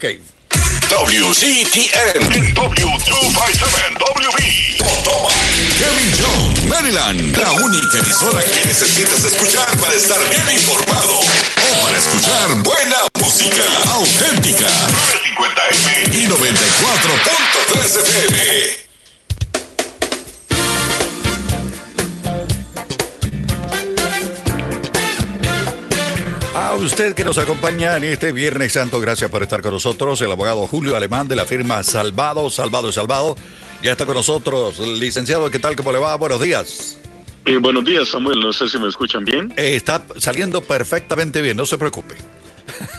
Okay. WCTN, W257, WB, Kevin Jones, Maryland, la única emisora que necesitas escuchar para estar bien informado o para escuchar buena música auténtica. 950M y 94.3 FM. Usted que nos acompaña en este Viernes Santo, gracias por estar con nosotros. El abogado Julio Alemán de la firma Salvado, Salvado, Salvado. Ya está con nosotros. Licenciado, ¿qué tal? ¿Cómo le va? Buenos días. Eh, buenos días, Samuel. No sé si me escuchan bien. Eh, está saliendo perfectamente bien, no se preocupe.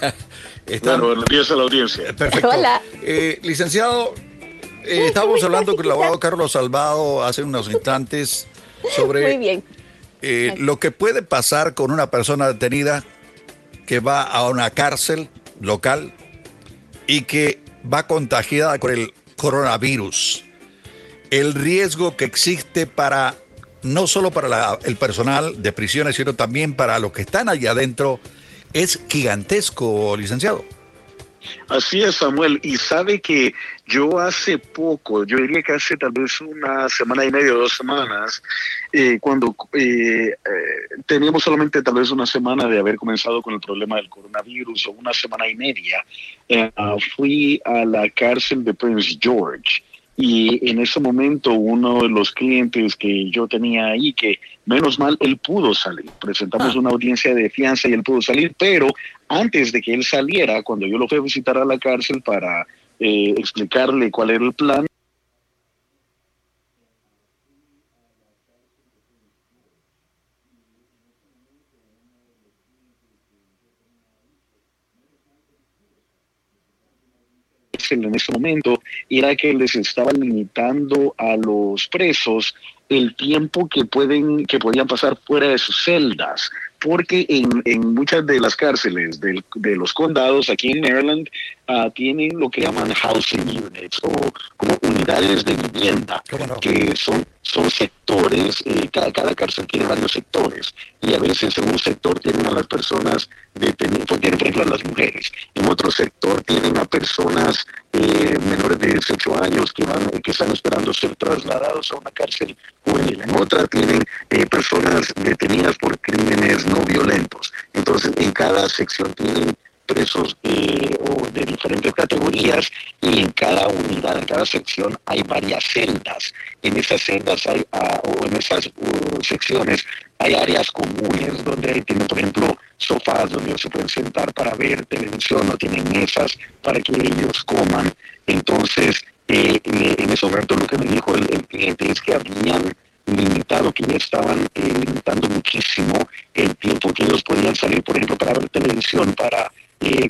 buenos días a la audiencia. Perfecto. Hola. Eh, licenciado, estábamos hablando con el abogado Carlos Salvado hace unos instantes sobre Muy bien. lo que puede pasar con una persona detenida que va a una cárcel local y que va contagiada con el coronavirus. El riesgo que existe para, no solo para el personal de prisiones, sino también para los que están allá adentro, es gigantesco, licenciado. Así es, Samuel. Y sabe que yo hace poco, yo diría que hace tal vez una semana y media o dos semanas, eh, cuando eh, eh, teníamos solamente tal vez una semana de haber comenzado con el problema del coronavirus o una semana y media, fui a la cárcel de Prince George y en ese momento uno de los clientes que yo tenía ahí, que menos mal él pudo salir, presentamos ah. una audiencia de fianza y él pudo salir, pero antes de que él saliera, cuando yo lo fui a visitar a la cárcel para eh, explicarle cuál era el plan, en ese momento era que les estaba limitando a los presos el tiempo que pueden que podían pasar fuera de sus celdas porque en, en muchas de las cárceles de los condados aquí en Maryland uh, tienen lo que llaman housing units o como unidades de vivienda que son son sectores, eh, cada, cada, cárcel tiene varios sectores y a veces en un sector tienen a las personas detenidas, por ejemplo a las mujeres, en otro sector tienen a personas eh, menores de 18 años que, van, que están esperando ser trasladados a una cárcel juvenil, en otra tienen eh, personas detenidas por crímenes no violentos. Entonces en cada sección tienen presos eh, o de diferentes categorías y en cada unidad, en cada sección hay varias celdas. En esas celdas hay, ah, o en esas uh, secciones hay áreas comunes donde tienen, por ejemplo, sofás donde ellos se pueden sentar para ver televisión, no tienen mesas para que ellos coman. Entonces, eh, en ese momento lo que me dijo el, cliente es que habían limitado, que ya estaban eh, limitando muchísimo el tiempo que ellos podían salir, por ejemplo, para ver televisión, para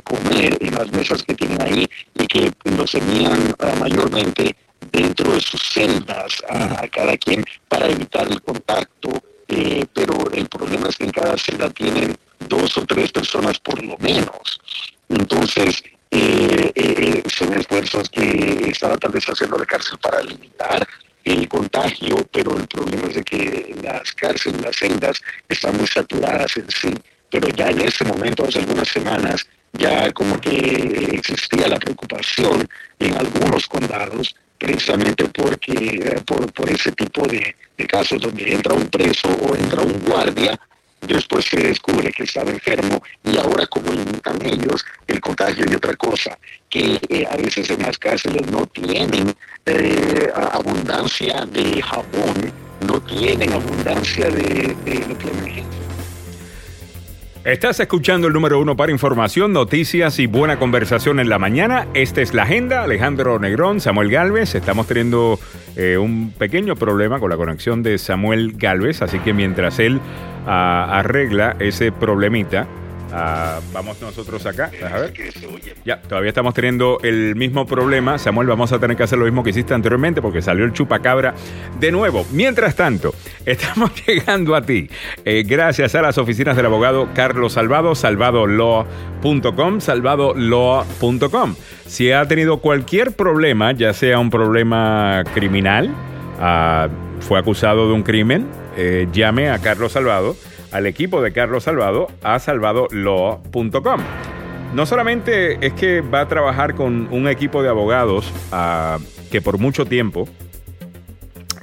comer en las mesas que tienen ahí y que los tenían uh, mayormente dentro de sus celdas a, cada quien para evitar el contacto. Eh, pero el problema es que en cada celda tienen dos o tres personas por lo menos. Entonces, eh, eh, son esfuerzos que estaba tal vez haciendo la cárcel para limitar el contagio, pero el problema es de que las cárceles, las celdas están muy saturadas en sí pero ya en ese momento, hace algunas semanas, ya como que existía la preocupación en algunos condados, precisamente porque eh, por, por ese tipo de, casos donde entra un preso o entra un guardia, después se descubre que estaba enfermo y ahora como limitan ellos el contagio y otra cosa, que eh, a veces en las cárceles no tienen eh, abundancia de jabón, no tienen abundancia de, de que Estás escuchando el número uno para información, noticias y buena conversación en la mañana. Esta es la agenda. Alejandro Negrón, Samuel Galvez. Estamos teniendo eh, un pequeño problema con la conexión de Samuel Galvez, así que mientras él ah, arregla ese problemita, Ah, vamos nosotros acá. A ver. Ya, todavía estamos teniendo el mismo problema. Samuel, vamos a tener que hacer lo mismo que hiciste anteriormente porque salió el chupacabra de nuevo. Mientras tanto, estamos llegando a ti eh, gracias a las oficinas del abogado Carlos Salvado, salvadolaw.com, salvadolaw.com. Si ha tenido cualquier problema, ya sea un problema criminal, ah, fue acusado de un crimen, eh, llame a Carlos Salvado al equipo de Carlos Salvado a salvadolaw.com. no solamente es que va a trabajar con un equipo de abogados ah, que por mucho tiempo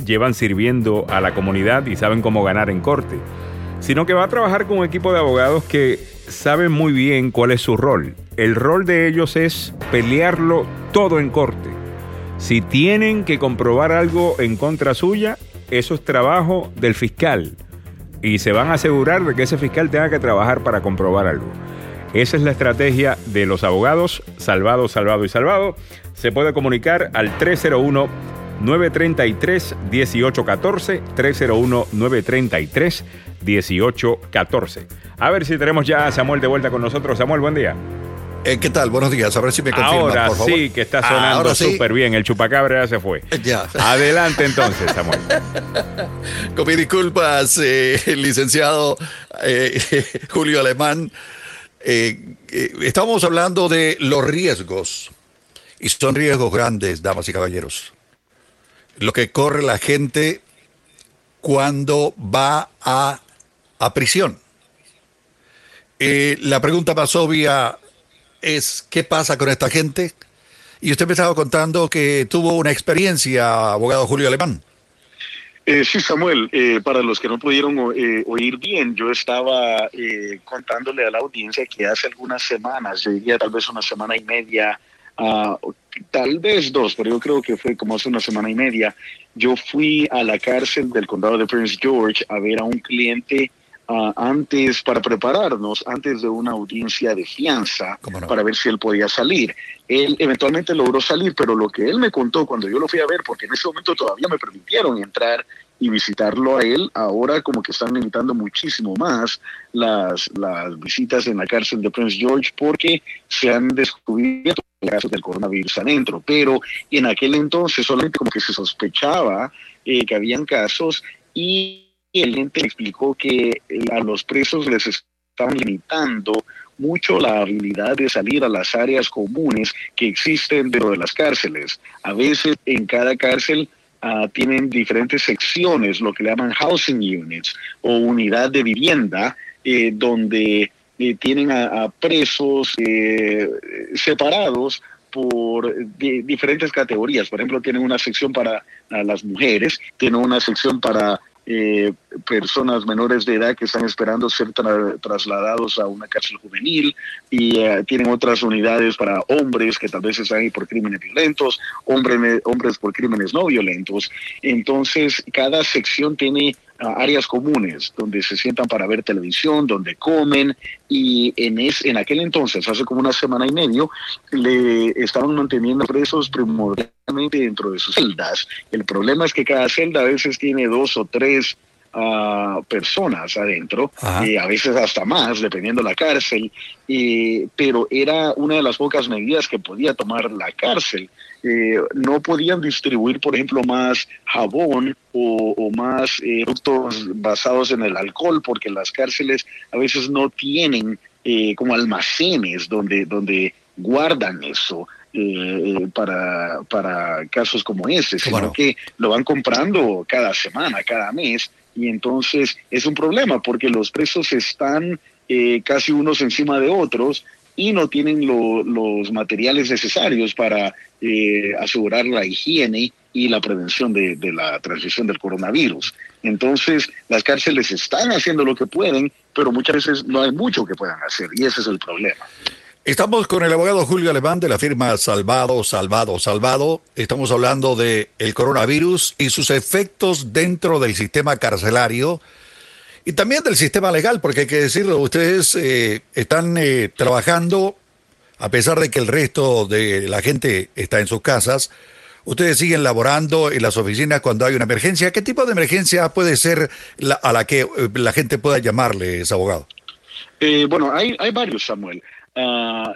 llevan sirviendo a la comunidad y saben cómo ganar en corte, sino que va a trabajar con un equipo de abogados que saben muy bien cuál es su rol. El rol de ellos es pelearlo todo en corte. Si tienen que comprobar algo en contra suya, eso es trabajo del fiscal. Y se van a asegurar de que ese fiscal tenga que trabajar para comprobar algo. Esa es la estrategia de los abogados, salvado, salvado y salvado. Se puede comunicar al 301 933-1814, 301-933-1814. A ver si tenemos ya a Samuel de vuelta con nosotros. Samuel, buen día. Eh, ¿Qué tal? Buenos días. A ver si me confirma, Ahora por favor. sí, que está sonando súper bien. El chupacabra ya se fue. Ya. Adelante entonces, Samuel. Con mis disculpas, eh, licenciado eh, Julio Alemán. Eh, eh, estamos hablando de los riesgos. Y son riesgos grandes, damas y caballeros. Lo que corre la gente cuando va a, a prisión. Eh, la pregunta más obvia es, ¿qué pasa con esta gente? Y usted me estaba contando que tuvo una experiencia, abogado Julio Alemán. Eh, sí, Samuel, eh, para los que no pudieron eh, oír bien, yo estaba eh, contándole a la audiencia que hace algunas semanas, yo diría tal vez una semana y media, ah, tal vez dos, pero yo creo que fue como hace una semana y media, yo fui a la cárcel del condado de Prince George a ver a un cliente antes, para prepararnos, antes de una audiencia de fianza, para ver si él podía salir. Él eventualmente logró salir, pero lo que él me contó cuando yo lo fui a ver, porque en ese momento todavía me permitieron entrar y visitarlo a él, ahora como que están limitando muchísimo más las, las visitas en la cárcel de Prince George porque se han descubierto casos del coronavirus adentro, pero en aquel entonces solamente como que se sospechaba eh, que habían casos y el ente explicó que eh, a los presos les estaban limitando mucho la habilidad de salir a las áreas comunes que existen dentro de las cárceles. A veces en cada cárcel uh, tienen diferentes secciones, lo que llaman housing units o unidad de vivienda, eh, donde eh, tienen a, presos separados por di diferentes categorías. Por ejemplo, tienen una sección para las mujeres, tienen una sección para personas menores de edad que están esperando ser tra trasladados a una cárcel juvenil y eh, tienen otras unidades para hombres que tal vez están ahí por crímenes violentos, hombres, hombres por crímenes no violentos. Entonces, cada sección tiene uh, áreas comunes donde se sientan para ver televisión, donde comen y en, es, en aquel entonces, hace como una semana y medio, le estaban manteniendo presos primordialmente dentro de sus celdas. El problema es que cada celda a veces tiene dos o tres uh, personas adentro, eh, a veces hasta más, dependiendo la cárcel, eh, pero era una de las pocas medidas que podía tomar la cárcel. Eh, no podían distribuir, por ejemplo, más jabón o, o más eh, productos basados en el alcohol, porque las cárceles a veces no tienen eh, como almacenes donde, donde guardan eso. Eh, para, para casos como ese, sino no? que lo van comprando cada semana, cada mes, y entonces es un problema porque los presos están eh, casi unos encima de otros y no tienen lo, los materiales necesarios para eh, asegurar la higiene y la prevención de, de, la transmisión del coronavirus. Entonces, las cárceles están haciendo lo que pueden, pero muchas veces no hay mucho que puedan hacer y ese es el problema. Estamos con el abogado Julio Alemán de la firma Salvado, Salvado, Salvado. Estamos hablando de el coronavirus y sus efectos dentro del sistema carcelario y también del sistema legal, porque hay que decirlo, ustedes eh, están eh, trabajando, a pesar de que el resto de la gente está en sus casas, ustedes siguen laborando en las oficinas cuando hay una emergencia. ¿Qué tipo de emergencia puede ser la, a la que eh, la gente pueda llamarles, abogado? Eh, bueno, hay, hay varios, Samuel. Uh,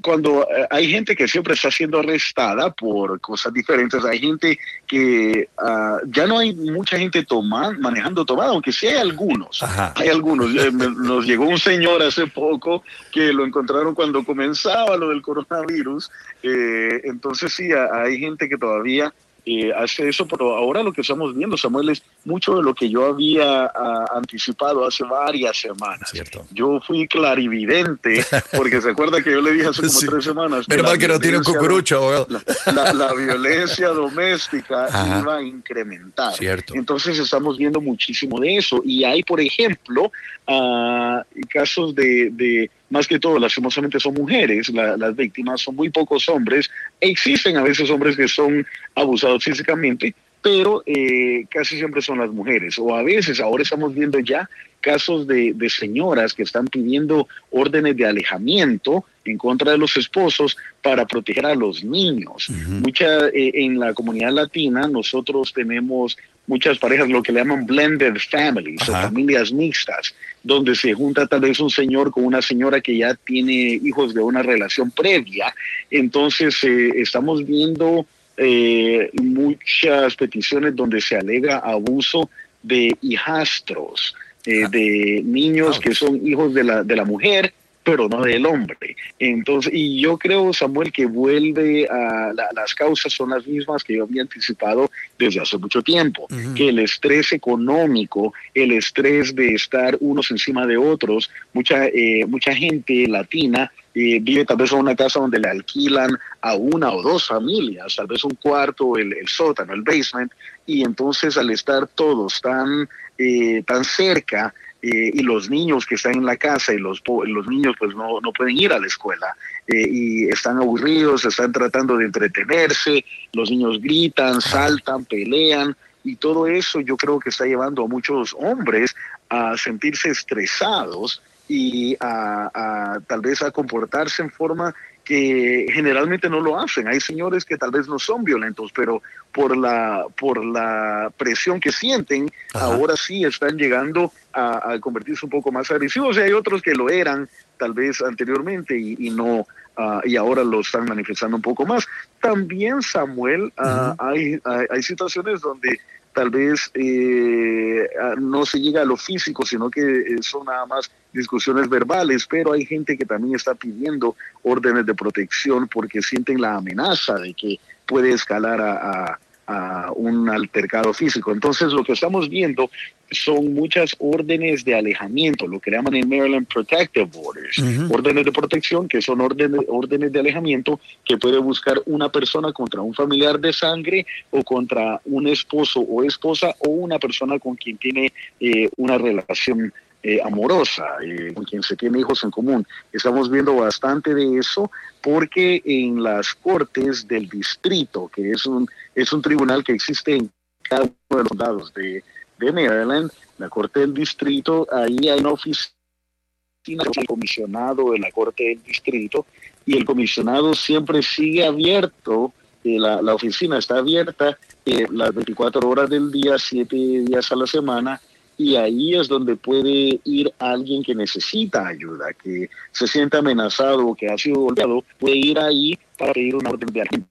cuando uh, hay gente que siempre está siendo arrestada por cosas diferentes, hay gente que uh, ya no hay mucha gente tomando, manejando tomada, aunque sí hay algunos. Ajá. Hay algunos. Eh, nos llegó un señor hace poco que lo encontraron cuando comenzaba lo del coronavirus. Eh, entonces sí, hay gente que todavía eh, hace eso, pero ahora lo que estamos viendo, Samuel, es mucho de lo que yo había ah, anticipado hace varias semanas. Cierto. Yo fui clarividente, porque se acuerda que yo le dije hace como tres semanas. Pero mal que no tiene un cucurucho. La, la, violencia doméstica iba a incrementar. Cierto. Entonces estamos viendo muchísimo de eso. Y hay, por ejemplo, uh, casos de, de más que todo, lastimosamente son mujeres, la, las víctimas son muy pocos hombres. Existen a veces hombres que son abusados físicamente, pero eh, casi siempre son las mujeres. O a veces, ahora estamos viendo ya casos de, de, señoras que están pidiendo órdenes de alejamiento en contra de los esposos para proteger a los niños. Uh -huh. Mucha, eh, en la comunidad latina nosotros tenemos muchas parejas, lo que le llaman blended families, o familias mixtas, donde se junta tal vez un señor con una señora que ya tiene hijos de una relación previa. Entonces eh, estamos viendo eh, muchas peticiones donde se alega abuso de hijastros, eh, de niños que son hijos de la, de la mujer, pero no del hombre. Entonces, y yo creo, Samuel, que vuelve a la, las causas son las mismas que yo había anticipado desde hace mucho tiempo, uh -huh. que el estrés económico, el estrés de estar unos encima de otros, mucha, eh, mucha gente latina eh, vive tal vez en una casa donde le alquilan a una o dos familias, tal vez un cuarto, el, el sótano, el basement, y entonces al estar todos tan, eh, tan cerca, eh, y los niños que están en la casa y los, los niños pues no, no pueden ir a la escuela eh, y están aburridos, están tratando de entretenerse, los niños gritan, saltan, pelean y todo eso yo creo que está llevando a muchos hombres a sentirse estresados y a, a tal vez a comportarse en forma que generalmente no lo hacen. Hay señores que tal vez no son violentos, pero por la, por la presión que sienten, Ajá. ahora sí están llegando a, a, convertirse un poco más agresivos. Y hay otros que lo eran tal vez anteriormente y, y no, uh, y ahora lo están manifestando un poco más. También, Samuel, uh, hay, hay, hay situaciones donde tal vez eh, no se llega a lo físico, sino que eh, son nada más discusiones verbales, pero hay gente que también está pidiendo órdenes de protección porque sienten la amenaza de que puede escalar a, a, a un altercado físico. Entonces lo que estamos viendo son muchas órdenes de alejamiento, lo que llaman en Maryland Protective Orders, uh -huh. órdenes de protección, que son órdenes, órdenes de alejamiento que puede buscar una persona contra un familiar de sangre o contra un esposo o esposa o una persona con quien tiene eh, una relación eh, amorosa, eh, con quien se tiene hijos en común. Estamos viendo bastante de eso porque en las cortes del distrito, que es un, es un tribunal que existe en cada uno de los lados de, de Maryland, la Corte del Distrito, ahí hay una oficina del comisionado de la Corte del Distrito y el comisionado siempre sigue abierto, eh, la, la, oficina está abierta eh, las 24 horas del día, 7 días a la semana, y ahí es donde puede ir alguien que necesita ayuda, que se siente amenazado o que ha sido golpeado, puede ir ahí para pedir una orden de alejamiento.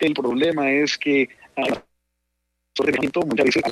El problema es que muchas veces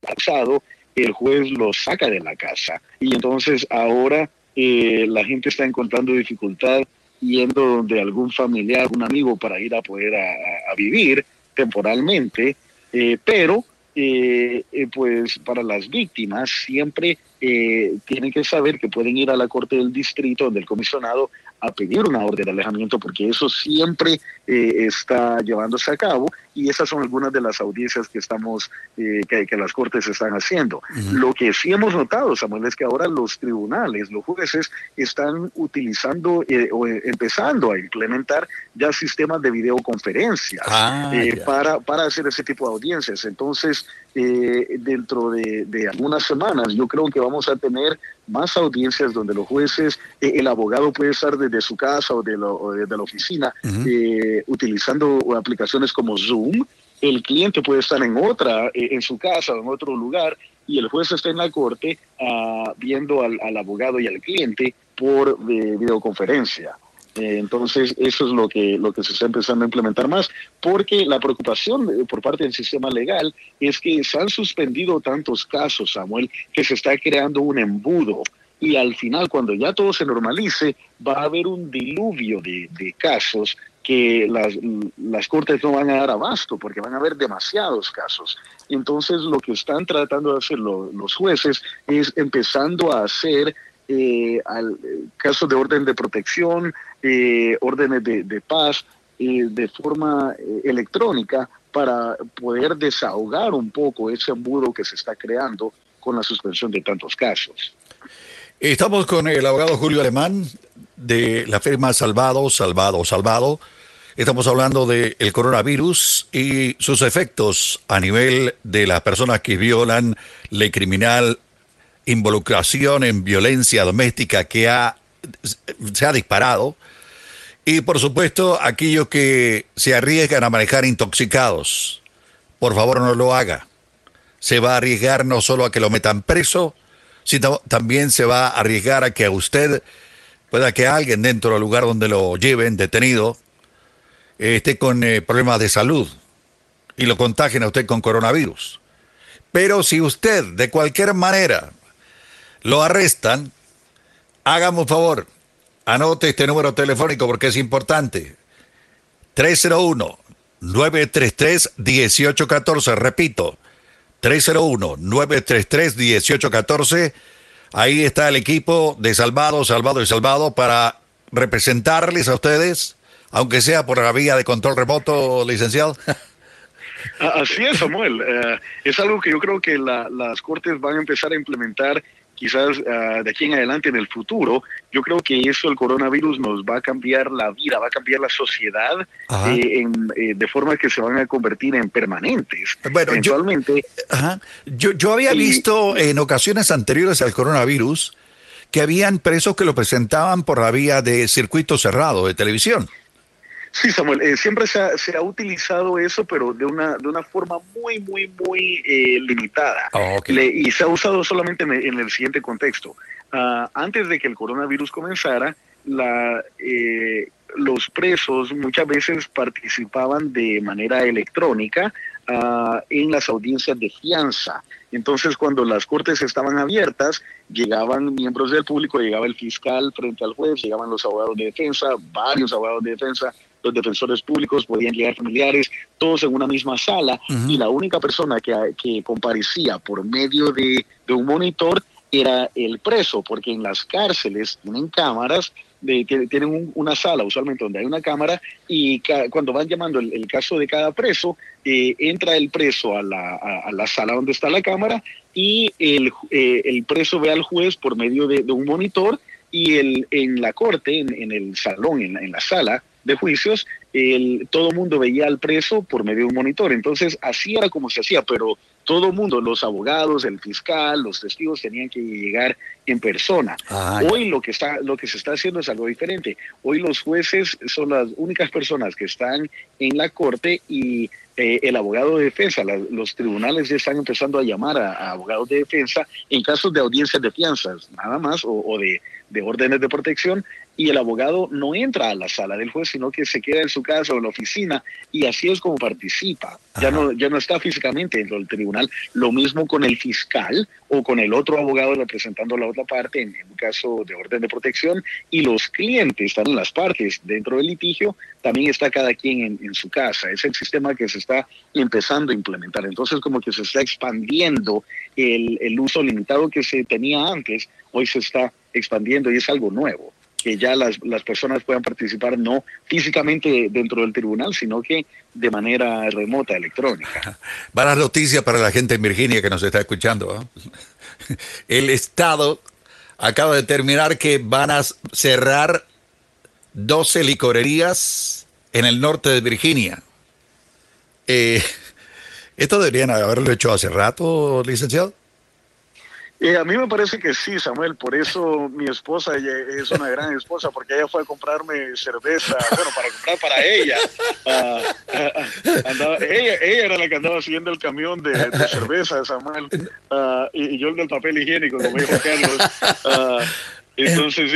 pasado, el juez lo saca de la casa y entonces ahora eh, la gente está encontrando dificultad yendo donde algún familiar, un amigo para ir a poder a vivir temporalmente, eh, pero eh, eh, pues para las víctimas siempre eh, tienen que saber que pueden ir a la corte del distrito, donde el comisionado a pedir una orden de alejamiento porque eso siempre eh, está llevándose a cabo y esas son algunas de las audiencias que estamos eh, que, que, las cortes están haciendo. Uh -huh. Lo que sí hemos notado, Samuel, es que ahora los tribunales, los jueces están utilizando eh, o eh, empezando a implementar ya sistemas de videoconferencias ah, para, para hacer ese tipo de audiencias. Entonces, dentro de, de algunas semanas, yo creo que vamos a tener más audiencias donde los jueces, eh, el abogado puede estar desde su casa o, de lo, o desde la oficina uh -huh. eh, utilizando aplicaciones como Zoom. El cliente puede estar en otra, eh, en su casa o en otro lugar, y el juez está en la corte uh, viendo al, abogado y al cliente por eh, videoconferencia. Eh, entonces, eso es lo que, lo que se está empezando a implementar más, porque la preocupación por parte del sistema legal es que se han suspendido tantos casos, Samuel, que se está creando un embudo y al final, cuando ya todo se normalice, va a haber un diluvio de, casos que las, las, cortes no van a dar abasto porque van a haber demasiados casos. Entonces lo que están tratando de hacer los jueces es empezando a hacer eh, eh, casos de orden de protección, eh, órdenes de, paz eh, de forma electrónica para poder desahogar un poco ese embudo que se está creando con la suspensión de tantos casos. Estamos con el abogado Julio Alemán de la firma Salvado, Salvado, Salvado. Estamos hablando del coronavirus y sus efectos a nivel de las personas que violan ley criminal, involucración en violencia doméstica que ha, se ha disparado. Y por supuesto, aquellos que se arriesgan a manejar intoxicados, por favor no lo haga. Se va a arriesgar no solo a que lo metan preso, sino también se va a arriesgar a que usted, pueda que alguien dentro del lugar donde lo lleven detenido, esté con eh, problemas de salud y lo contagien a usted con coronavirus. Pero si usted de cualquier manera lo arrestan, hágame un favor, anote este número telefónico porque es importante. 301-933-1814, repito, 301-933-1814. Ahí está el equipo de Salvado, Salvado y Salvado para representarles a ustedes, aunque sea por la vía de control remoto, licenciado. Así es, Samuel. Eh, es algo que yo creo que las cortes van a empezar a implementar quizás ah, de aquí en adelante en el futuro, yo creo que eso, el coronavirus, nos va a cambiar la vida, va a cambiar la sociedad eh, eh, de forma que se van a convertir en permanentes. Bueno, Eventualmente, yo, yo, había visto en ocasiones anteriores al coronavirus que habían presos que lo presentaban por la vía de circuito cerrado de televisión. Sí, Samuel, eh, siempre se ha, utilizado eso, pero de una, de una forma muy, muy, muy eh, limitada. Ah, y se ha usado solamente en, el siguiente contexto. Ah, antes de que el coronavirus comenzara, la, eh, los presos muchas veces participaban de manera electrónica ah, en las audiencias de fianza. Entonces, cuando las cortes estaban abiertas, llegaban miembros del público, llegaba el fiscal frente al juez, llegaban los abogados de defensa, varios abogados de defensa, los defensores públicos, podían llegar familiares, todos en una misma sala, y la única persona que, que comparecía por medio de, de un monitor era el preso, porque en las cárceles tienen cámaras de, tienen una sala usualmente donde hay una cámara y cuando van llamando el, caso de cada preso, eh, entra el preso a la, a, la, sala donde está la cámara y el, eh, el preso ve al juez por medio de, un monitor y el, en la corte, en, el salón, en, en la sala, de juicios, el, todo mundo veía al preso por medio de un monitor. Entonces, así era como se hacía, pero todo mundo, los abogados, el fiscal, los testigos tenían que llegar en persona. Ah, Hoy lo que, está, lo que se está haciendo es algo diferente. Hoy los jueces son las únicas personas que están en la corte y eh, el abogado de defensa, los tribunales ya están empezando a llamar a, abogados de defensa en casos de audiencias de fianzas, nada más, o, de, de, órdenes de protección, y el abogado no entra a la sala del juez, sino que se queda en su casa o en la oficina, y así es como participa. Ya no, ya no está físicamente dentro del tribunal. Lo mismo con el fiscal o con el otro abogado representando la otra parte en, un caso de orden de protección, y los clientes están en las partes dentro del litigio, también está cada quien en, en su casa. Es el sistema que se está empezando a implementar. Entonces, como que se está expandiendo el, el uso limitado que se tenía antes, hoy se está expandiendo y es algo nuevo que ya las, las, personas puedan participar no físicamente dentro del tribunal, sino que de manera remota, electrónica. Buenas noticias para la gente en Virginia que nos está escuchando. El Estado acaba de determinar que van a cerrar 12 licorerías en el norte de Virginia. Eh, ¿Esto deberían haberlo hecho hace rato, licenciado? Eh, a mí me parece que sí, Samuel. Por eso mi esposa es una gran esposa, porque ella fue a comprarme cerveza, bueno, para comprar para ella. Ah, ah, ella, ella, era la que andaba siguiendo el camión de, cerveza, Samuel, y, yo el del papel higiénico, como dijo Carlos. entonces,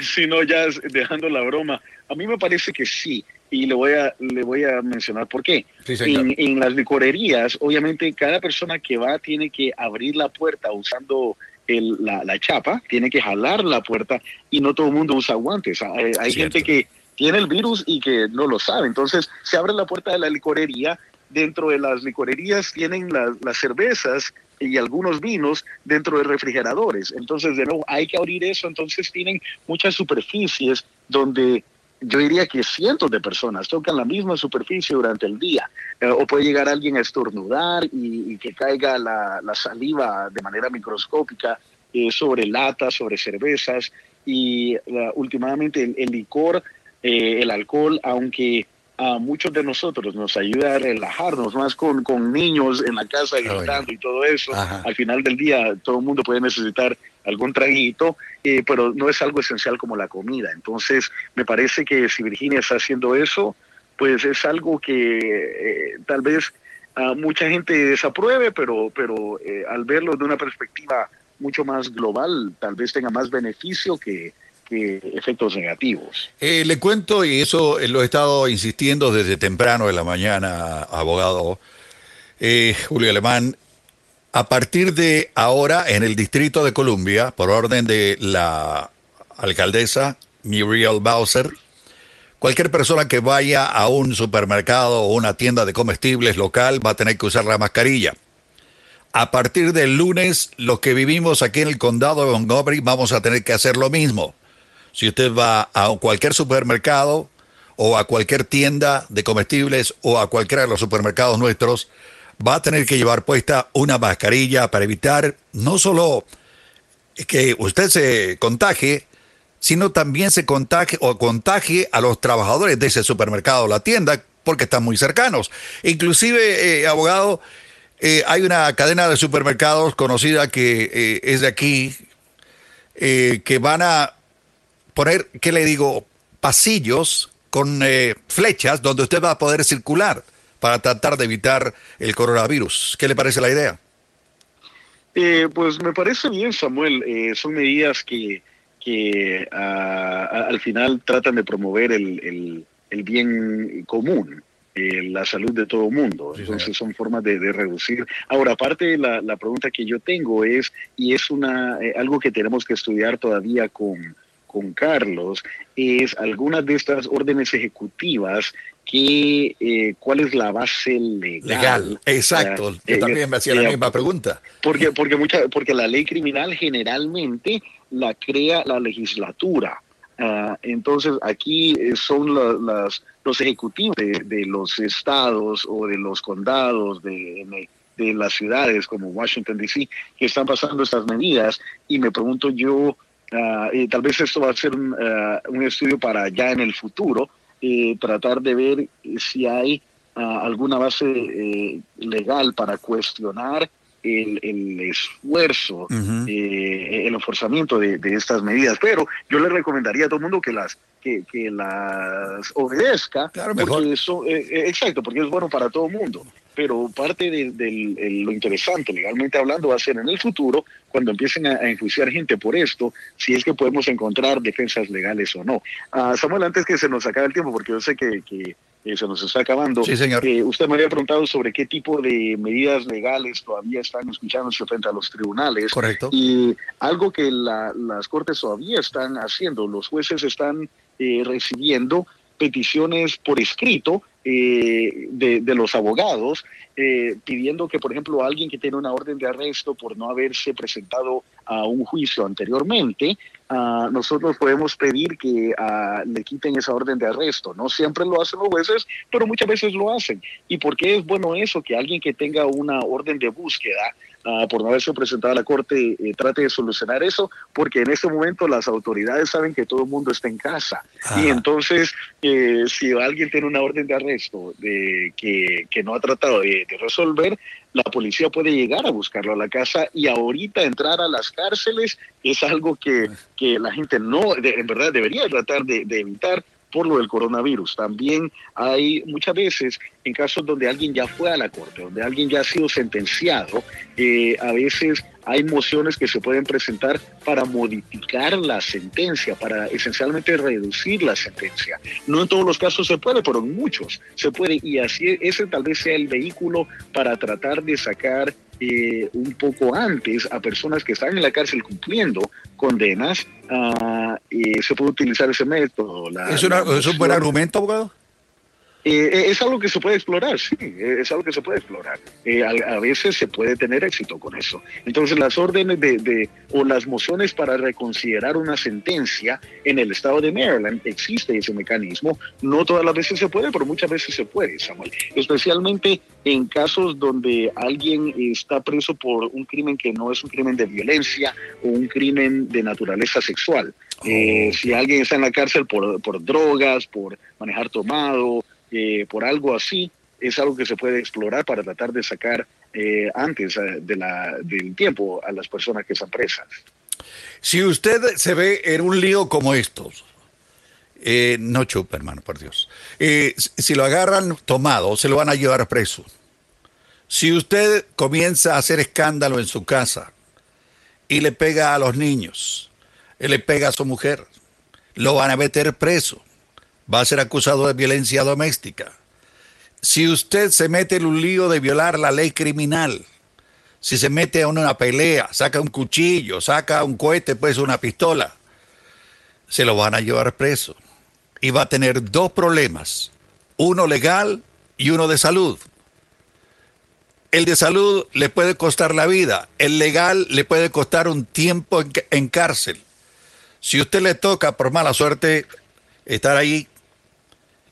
sí, eh, no, ya dejando la broma. A mí me parece que sí y le voy a, le voy a mencionar por qué. en, las licorerías, obviamente, cada persona que va tiene que abrir la puerta usando el, la, la, chapa, tiene que jalar la puerta y no todo el mundo usa guantes. Hay, hay gente que tiene el virus y que no lo sabe. Entonces se abre la puerta de la licorería. Dentro de las licorerías tienen las cervezas y algunos vinos dentro de refrigeradores. Entonces, de nuevo, hay que abrir eso. Entonces tienen muchas superficies donde yo diría que cientos de personas tocan la misma superficie durante el día. Eh, o puede llegar alguien a estornudar y, que caiga la, saliva de manera microscópica eh, sobre latas, sobre cervezas. Y últimamente el, licor, eh, el alcohol, aunque a muchos de nosotros nos ayuda a relajarnos, más con, con niños en la casa gritando y todo eso. Al final del día todo el mundo puede necesitar algún traguito, eh, pero no es algo esencial como la comida. Entonces, me parece que si Virginia está haciendo eso, pues es algo que eh, tal vez mucha gente desapruebe, pero, pero eh, al verlo de una perspectiva mucho más global, tal vez tenga más beneficio que efectos negativos. le cuento, y eso lo he estado insistiendo desde temprano de la mañana, abogado Julio Alemán, a partir de ahora, en el Distrito de Columbia, por orden de la alcaldesa Muriel Bowser, cualquier persona que vaya a un supermercado o una tienda de comestibles local va a tener que usar la mascarilla. A partir del lunes, los que vivimos aquí en el condado de Montgomery vamos a tener que hacer lo mismo. Si usted va a cualquier supermercado o a cualquier tienda de comestibles o a cualquiera de los supermercados nuestros, va a tener que llevar puesta una mascarilla para evitar no solo que usted se contagie, sino también se contagie o contagie a los trabajadores de ese supermercado o la tienda porque están muy cercanos. Inclusive, eh, abogado, eh, hay una cadena de supermercados conocida que eh, es de aquí, que van a poner, ¿qué le digo? Pasillos con flechas donde usted va a poder circular para tratar de evitar el coronavirus. ¿Qué le parece la idea? Eh, pues me parece bien, Samuel. Eh, son medidas que, que ah, al final tratan de promover el, el, bien común, eh, la salud de todo el mundo. Entonces son formas de, reducir. Ahora, aparte, la, la pregunta que yo tengo es, y es una algo que tenemos que estudiar todavía con, con Carlos, es algunas de estas órdenes ejecutivas que, eh, cuál es la base legal. Legal, exacto. Yo eh, también me hacía la misma pregunta. Porque, porque, mucha, porque la ley criminal generalmente la crea la legislatura. Ah, entonces aquí eh, son las, los ejecutivos de, los estados o de los condados de, de las ciudades como Washington, D.C., que están pasando estas medidas y me pregunto yo, ah, tal vez esto va a ser un, ah, un estudio para ya en el futuro, eh, tratar de ver si hay ah, alguna base eh, legal para cuestionar el, el esfuerzo, eh, el enforzamiento de, de, estas medidas. Pero yo le recomendaría a todo el mundo que las que, que las obedezca, porque eso, exacto, porque es bueno para todo el mundo pero parte de, lo interesante, legalmente hablando, va a ser en el futuro, cuando empiecen a, enjuiciar gente por esto, si es que podemos encontrar defensas legales o no. Uh, Samuel, antes que se nos acabe el tiempo, porque yo sé que, eh, se nos está acabando, sí, señor. Eh, usted me había preguntado sobre qué tipo de medidas legales todavía están escuchándose frente a los tribunales. Correcto. Y algo que las cortes todavía están haciendo, los jueces están eh, recibiendo peticiones por escrito eh, de, los abogados eh, pidiendo que, por ejemplo, alguien que tiene una orden de arresto por no haberse presentado a un juicio anteriormente, uh, nosotros podemos pedir que uh, le quiten esa orden de arresto. No siempre lo hacen los jueces, pero muchas veces lo hacen. ¿Y por qué es bueno eso? Que alguien que tenga una orden de búsqueda uh, por no haberse presentado a la corte eh, trate de solucionar eso, porque en este momento las autoridades saben que todo el mundo está en casa. Y entonces, eh, si alguien tiene una orden de arresto de, que, que no ha tratado de, de resolver, la policía puede llegar a buscarlo a la casa y ahorita entrar a las cárceles es algo que, que la gente no, en verdad debería tratar de, de evitar por lo del coronavirus. También hay muchas veces en casos donde alguien ya fue a la corte, donde alguien ya ha sido sentenciado, eh, a veces hay mociones que se pueden presentar para modificar la sentencia, para esencialmente reducir la sentencia. No en todos los casos se puede, pero en muchos se puede y así ese tal vez sea el vehículo para tratar de sacar eh, un poco antes a personas que están en la cárcel cumpliendo condenas, uh, se puede utilizar ese método. ¿Es, ¿Es un buen argumento, abogado? Eh, eh, es algo que se puede explorar, sí, eh, es algo que se puede explorar. a, veces se puede tener éxito con eso. Entonces las órdenes de, o las mociones para reconsiderar una sentencia en el estado de Maryland existe ese mecanismo. No todas las veces se puede, pero muchas veces se puede, Samuel. Especialmente en casos donde alguien está preso por un crimen que no es un crimen de violencia o un crimen de naturaleza sexual. si alguien está en la cárcel por, por drogas, por manejar tomado, eh, por algo así, es algo que se puede explorar para tratar de sacar eh, antes eh, de la, del tiempo a las personas que están presas. Si usted se ve en un lío como estos, no chupa, hermano, por Dios. si lo agarran tomado, se lo van a llevar preso. Si usted comienza a hacer escándalo en su casa y le pega a los niños, y le pega a su mujer, lo van a meter preso va a ser acusado de violencia doméstica. Si usted se mete en un lío de violar la ley criminal, si se mete en una pelea, saca un cuchillo, saca un cohete, pues una pistola, se lo van a llevar preso. Y va a tener dos problemas, uno legal y uno de salud. El de salud le puede costar la vida, el legal le puede costar un tiempo en, cárcel. Si usted le toca por mala suerte estar ahí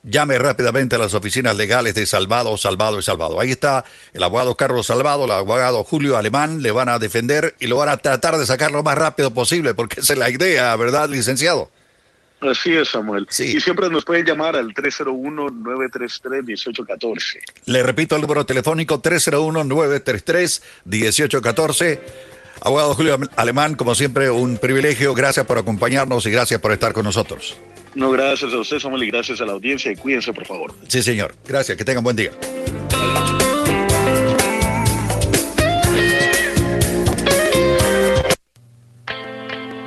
llame rápidamente a las oficinas legales de Salvado, Salvado y Salvado. Ahí está el abogado Carlos Salvado, el abogado Julio Alemán, le van a defender y lo van a tratar de sacar lo más rápido posible, porque esa es la idea, ¿verdad, licenciado? Así es, Samuel. Sí. Y siempre nos pueden llamar al 301-933-1814. Le repito el número telefónico 301-933-1814. Abogado Julio Alemán, como siempre, un privilegio. Gracias por acompañarnos y gracias por estar con nosotros. No, gracias a usted, Samuel, y gracias a la audiencia. Y cuídense, por favor. Sí, señor. Gracias. Que tengan buen día.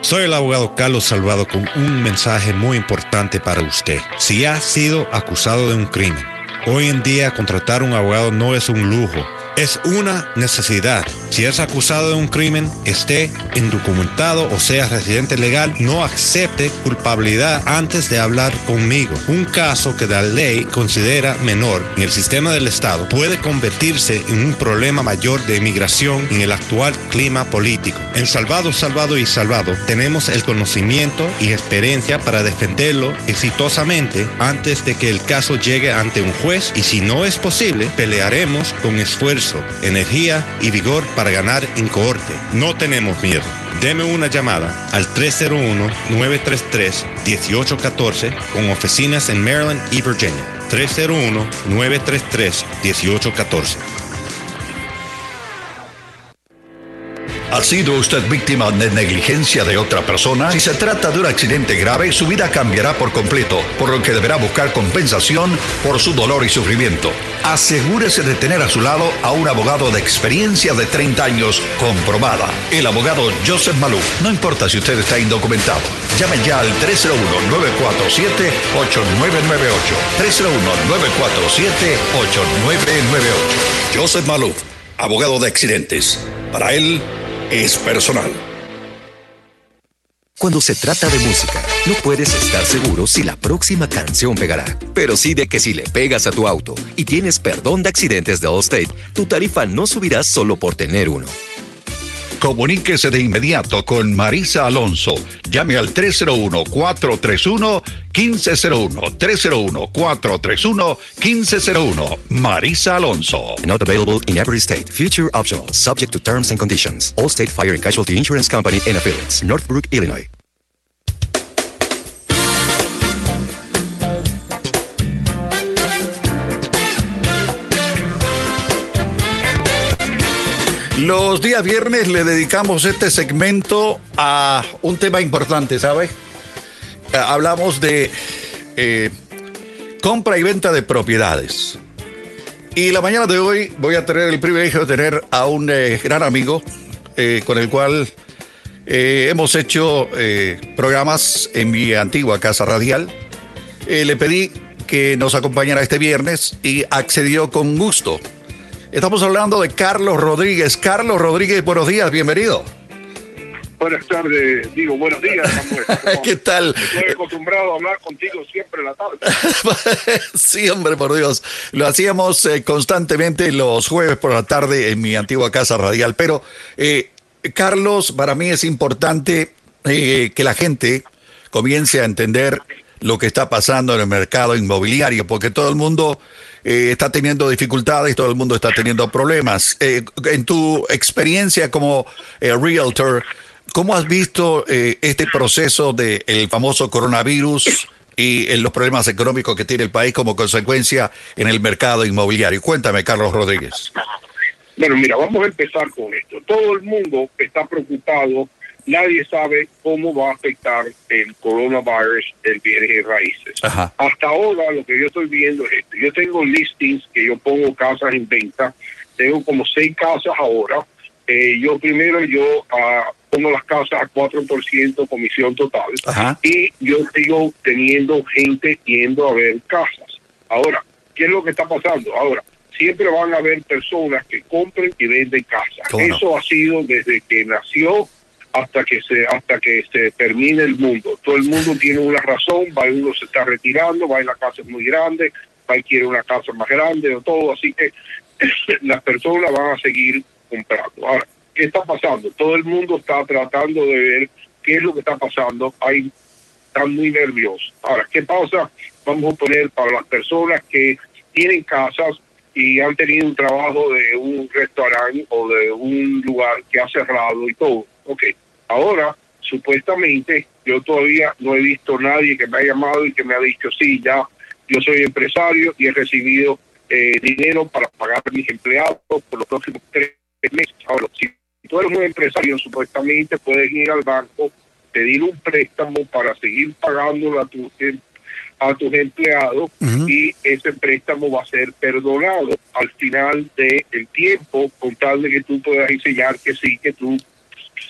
Soy el abogado Carlos Salvado con un mensaje muy importante para usted. Si ha sido acusado de un crimen, hoy en día contratar un abogado no es un lujo es una necesidad. Si es acusado de un crimen, esté indocumentado o sea residente legal, no acepte culpabilidad antes de hablar conmigo. Un caso que la ley considera menor en el sistema del Estado puede convertirse en un problema mayor de inmigración en el actual clima político. En Salvado, Salvado y Salvado tenemos el conocimiento y experiencia para defenderlo exitosamente antes de que el caso llegue ante un juez y si no es posible, pelearemos con esfuerzo energía y vigor para ganar en cohorte. No tenemos miedo. Deme una llamada al 301-933-1814 con oficinas en Maryland y Virginia. 301-933-1814. ¿Ha sido usted víctima de negligencia de otra persona? Si se trata de un accidente grave, su vida cambiará por completo, por lo que deberá buscar compensación por su dolor y sufrimiento. Asegúrese de tener a su lado a un abogado de experiencia de 30 años comprobada. El abogado Joseph Malou. No importa si usted está indocumentado. Llame ya al 301-947-8998. 301-947-8998. Joseph Malou, abogado de accidentes. Para él, es personal. Cuando se trata de música, no puedes estar seguro si la próxima canción pegará, pero sí de que si le pegas a tu auto y tienes perdón de accidentes de Allstate, tu tarifa no subirá solo por tener uno. Comuníquese de inmediato con Marisa Alonso. Llame al 301-431-1501. 301-431-1501. Marisa Alonso. Not available in every state. Future optional. Subject to terms and conditions. All State Fire and Casualty Insurance Company and affiliates. Northbrook, Illinois. Los días viernes le dedicamos este segmento a un tema importante, ¿sabes? Eh, hablamos de eh, compra y venta de propiedades. Y la mañana de hoy voy a tener el privilegio de tener a un eh, gran amigo con el cual hemos hecho programas en mi antigua casa radial. le pedí que nos acompañara este viernes y accedió con gusto. Estamos hablando de Carlos Rodríguez. Carlos Rodríguez, buenos días, bienvenido. Buenas tardes, digo, buenos días, Samuel. ¿Qué tal? Estoy acostumbrado a hablar contigo siempre en la tarde. sí, hombre, por Dios. Lo hacíamos eh, constantemente los jueves por la tarde en mi antigua casa radial. Pero, eh, Carlos, para mí es importante eh, que la gente comience a entender lo que está pasando en el mercado inmobiliario, porque todo el mundo está teniendo dificultades, todo el mundo está teniendo problemas. en tu experiencia como realtor, ¿Cómo has visto eh, este proceso del famoso coronavirus y los problemas económicos que tiene el país como consecuencia en el mercado inmobiliario? Cuéntame, Carlos Rodríguez. Bueno, mira, vamos a empezar con esto. Todo el mundo está preocupado, nadie sabe cómo va a afectar el coronavirus el bienes y raíces. Hasta ahora lo que yo estoy viendo es esto. Yo tengo listings que yo pongo casas en venta, tengo como seis casas ahora. Eh, yo primero yo uh, pongo las casas a 4% comisión total y yo sigo teniendo gente yendo a ver casas. Ahora, ¿qué es lo que está pasando? Ahora, siempre van a haber personas que compren y venden casas. Eso ha sido desde que nació hasta que se hasta que se termine el mundo. Todo el mundo tiene una razón, va uno se está retirando, va en la casa es muy grande, va y quiere una casa más grande o todo, así que las personas van a seguir comprando. Ahora, ¿Qué está pasando? Todo el mundo está tratando de ver qué es lo que está pasando. Hay, están muy nerviosos. Ahora, ¿qué pasa? Vamos a poner para las personas que tienen casas y han tenido un trabajo de un restaurante o de un lugar que ha cerrado y todo. Ok, ahora supuestamente yo todavía no he visto nadie que me haya llamado y que me ha dicho, sí, ya yo soy empresario y he recibido eh, dinero para pagar a mis empleados por los próximos tres meses. Ahora, si tú eres un empresario, supuestamente puedes ir al banco, pedir un préstamo para seguir pagando a, tu, a tus empleados y ese préstamo va a ser perdonado al final del tiempo, con tal de que tú puedas enseñar que sí, que tú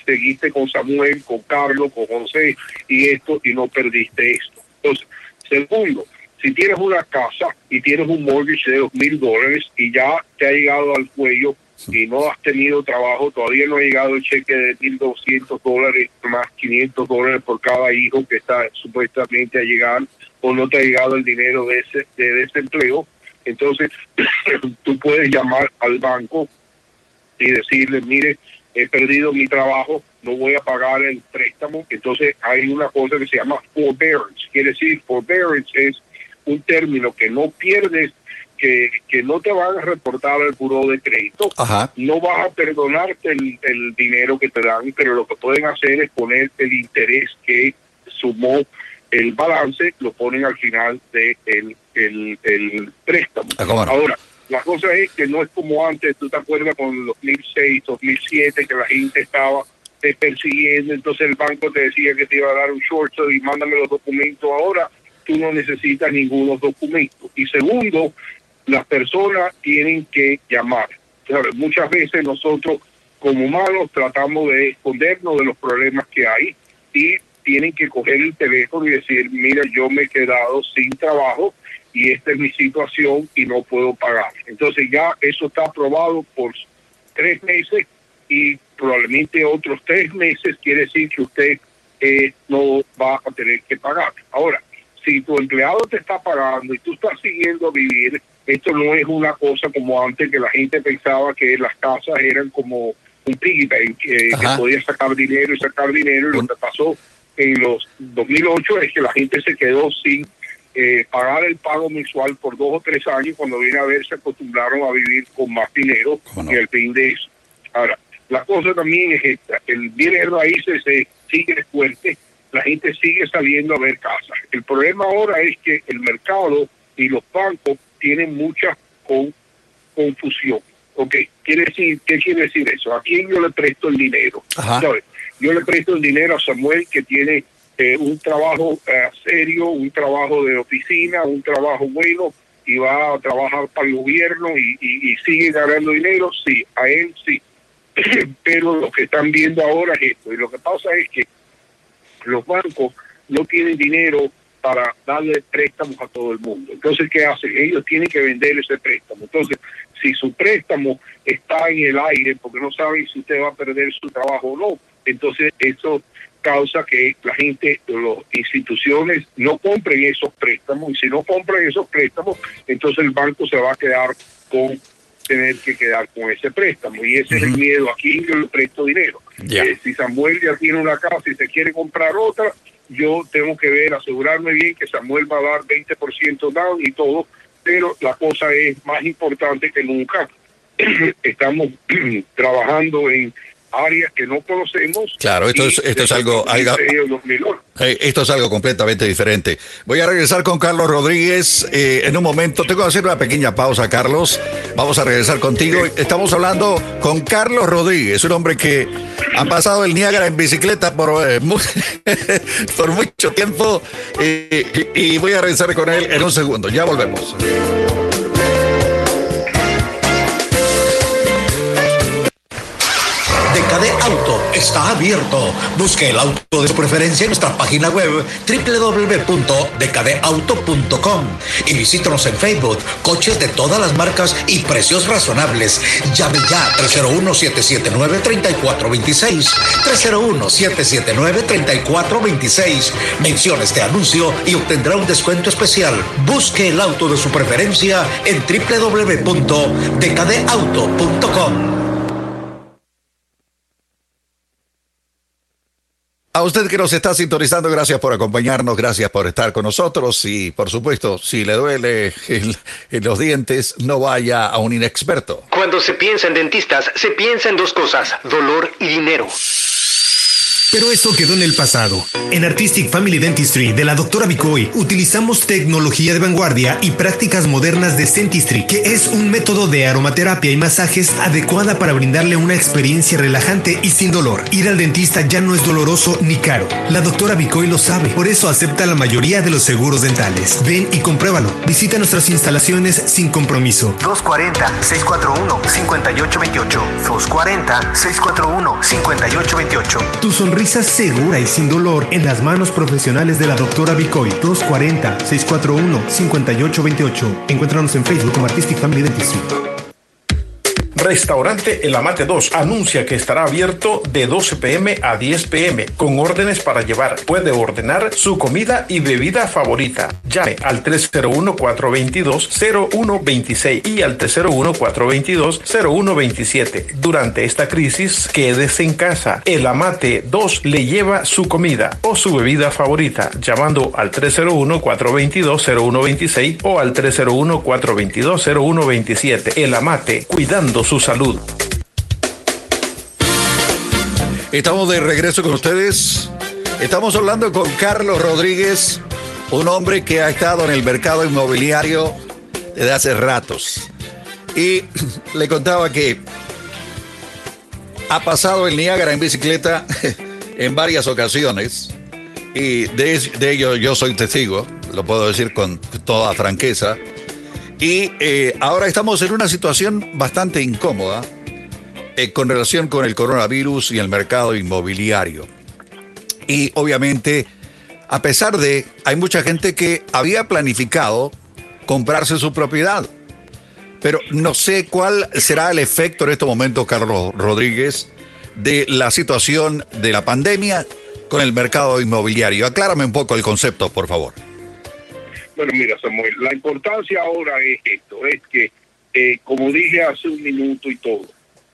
seguiste con Samuel, con Carlos, con José y esto y no perdiste esto. Entonces, segundo, si tienes una casa y tienes un mortgage de dos mil dólares y ya te ha llegado al cuello y no has tenido trabajo, todavía no ha llegado el cheque de 1.200 dólares más 500 dólares por cada hijo que está supuestamente a llegar o no te ha llegado el dinero de ese de desempleo, entonces tú puedes llamar al banco y decirle, mire, he perdido mi trabajo, no voy a pagar el préstamo. Entonces hay una cosa que se llama forbearance. Quiere decir, forbearance es un término que no pierdes que, que no te van a reportar al buró de crédito, no vas a perdonarte el, dinero que te dan, pero lo que pueden hacer es poner el interés que sumó el balance, lo ponen al final de el, el, préstamo. Ah, Ahora, la cosa es que no es como antes, tú te acuerdas con 2006, 2007, que la gente estaba te persiguiendo, entonces el banco te decía que te iba a dar un short y mándame los documentos ahora, tú no necesitas ninguno documentos. Y segundo, las personas tienen que llamar. Muchas veces nosotros como humanos tratamos de escondernos de los problemas que hay y tienen que coger el teléfono y decir, mira, yo me he quedado sin trabajo y esta es mi situación y no puedo pagar. Entonces ya eso está aprobado por tres meses y probablemente otros tres meses quiere decir que usted eh, no va a tener que pagar. Ahora, si tu empleado te está pagando y tú estás siguiendo a vivir, esto no es una cosa como antes que la gente pensaba que las casas eran como un piggy bank, que podía sacar dinero y sacar dinero. Y lo que pasó en los 2008 es que la gente se quedó sin eh, pagar el pago mensual por dos o tres años. Cuando viene a ver, se acostumbraron a vivir con más dinero y el fin de eso. Ahora, la cosa también es esta: el bienes raíces se sigue fuerte, la gente sigue saliendo a ver casas. El problema ahora es que el mercado y los bancos tienen mucha confusión. Ok, quiere decir, ¿qué quiere decir eso? ¿A quién yo le presto el dinero? Yo le presto el dinero a Samuel que tiene eh, un trabajo eh, serio, un trabajo de oficina, un trabajo bueno y va a trabajar para el gobierno y, y sigue ganando dinero, sí, a él sí. Pero lo que están viendo ahora es esto. Y lo que pasa es que los bancos no tienen dinero para darle préstamos a todo el mundo. Entonces, ¿qué hacen? Ellos tienen que vender ese préstamo. Entonces, si su préstamo está en el aire porque no saben si usted va a perder su trabajo o no. Entonces eso causa que la gente, las instituciones no compren esos préstamos y si no compran esos préstamos, entonces el banco se va a quedar con tener que quedar con ese préstamo y ese es el miedo aquí yo le presto dinero eh, si Samuel ya tiene una casa y se quiere comprar otra yo tengo que ver asegurarme bien que Samuel va a dar 20% down y todo pero la cosa es más importante que nunca. Estamos trabajando en áreas que no conocemos. Claro, esto es, esto es algo, eh, esto es algo completamente diferente. Voy a regresar con Carlos Rodríguez eh, en un momento. Tengo que hacer una pequeña pausa, Carlos. Vamos a regresar contigo. Estamos hablando con Carlos Rodríguez, un hombre que ha pasado el Niágara en bicicleta por, eh, por mucho tiempo y voy a regresar con él en un segundo. Ya volvemos. De Auto está abierto. Busque el auto de su preferencia en nuestra página web www.decadeauto.com y visítanos en Facebook. Coches de todas las marcas y precios razonables. Llame ya 301-779-3426. 301-779-3426. Mencione este anuncio y obtendrá un descuento especial. Busque el auto de su preferencia en www.decadeauto.com. A usted que nos está sintonizando, gracias por acompañarnos, gracias por estar con nosotros y por supuesto, si le duele los dientes, no vaya a un inexperto. Cuando se piensa en dentistas, se piensa en dos cosas, dolor y dinero. Pero eso quedó en el pasado. En Artistic Family Dentistry de la doctora Bicoy utilizamos tecnología de vanguardia y prácticas modernas de Dentistry, que es un método de aromaterapia y masajes adecuada para brindarle una experiencia relajante y sin dolor. Ir al dentista ya no es doloroso ni caro. La doctora Bicoy lo sabe, por eso acepta la mayoría de los seguros dentales. Ven y compruébalo. Visita nuestras instalaciones sin compromiso. 240-641-5828. 240-641-5828. Tu sonrisa sonrisa segura y sin dolor en las manos profesionales de la doctora Bicoy 240-641-5828. Encuéntranos en Facebook como Artistic Family Dentistry. Restaurante El Amate 2 anuncia que estará abierto de 12 pm a 10 pm con órdenes para llevar. Puede ordenar su comida y bebida favorita. Llame al 301-422-0126 y al 301-422-0127. Durante esta crisis, quédese en casa. El Amate 2 le lleva su comida o su bebida favorita llamando al 301-422-0126 o al 301-422-0127. El Amate, cuidando su salud. Estamos de regreso con ustedes. Estamos hablando con Carlos Rodríguez, un hombre que ha estado en el mercado inmobiliario desde hace ratos. Y le contaba que ha pasado el Niágara en bicicleta en varias ocasiones. Y de, ello yo soy testigo, lo puedo decir con toda franqueza. Y eh, ahora estamos en una situación bastante incómoda eh, con relación con el coronavirus y el mercado inmobiliario. Y obviamente, a pesar de, hay mucha gente que había planificado comprarse su propiedad. Pero no sé cuál será el efecto en estos momentos, Carlos Rodríguez, de la situación de la pandemia con el mercado inmobiliario. Aclárame un poco el concepto, por favor. Bueno, mira, Samuel, la importancia ahora es esto, es que, eh, como dije hace un minuto y todo,